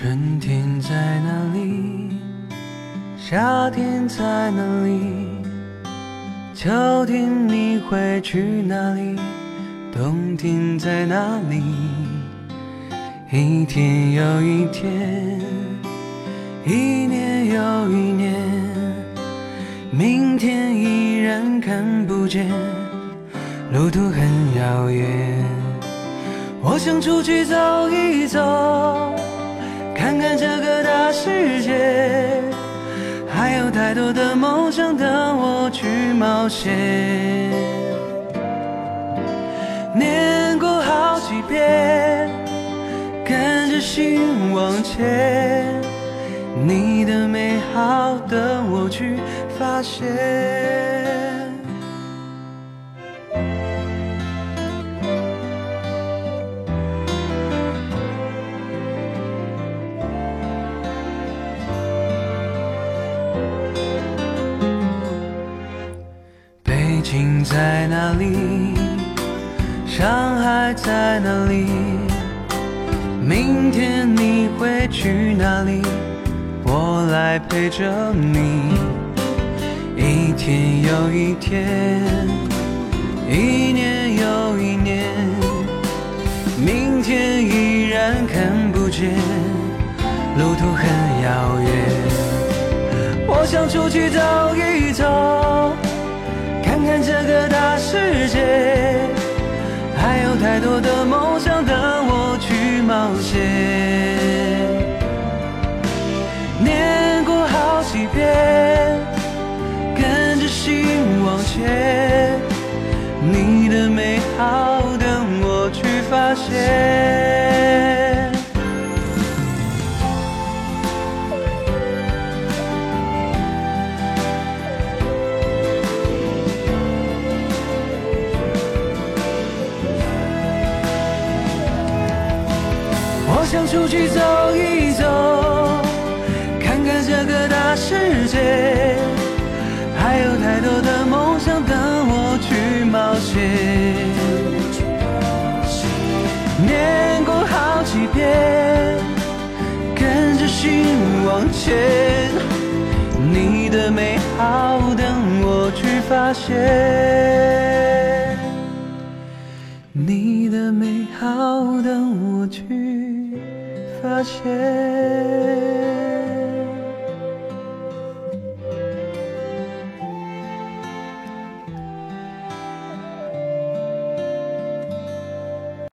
春天在哪里？夏天在哪里？秋天你会去哪里？冬天在哪里？一天又一天，一年又一年，明天依然看不见，路途很遥远。我想出去走一走，看看这个大世界，还有太多的梦想等我去冒险。念过好几遍，跟着心往前，你的美好等我去发现。情在哪里？伤害在哪里？明天你会去哪里？我来陪着你。一天又一天，一年又一年，明天依然看不见，路途很遥远。我想出去走一走，世界，还有太多的梦想等我去冒险。念过好几遍，跟着心往前，你的美好等我去发现。想出去走一走，看看这个大世界，还有太多的梦想等我去冒险。念过好几遍，跟着心往前，你的美好等我去发现。发现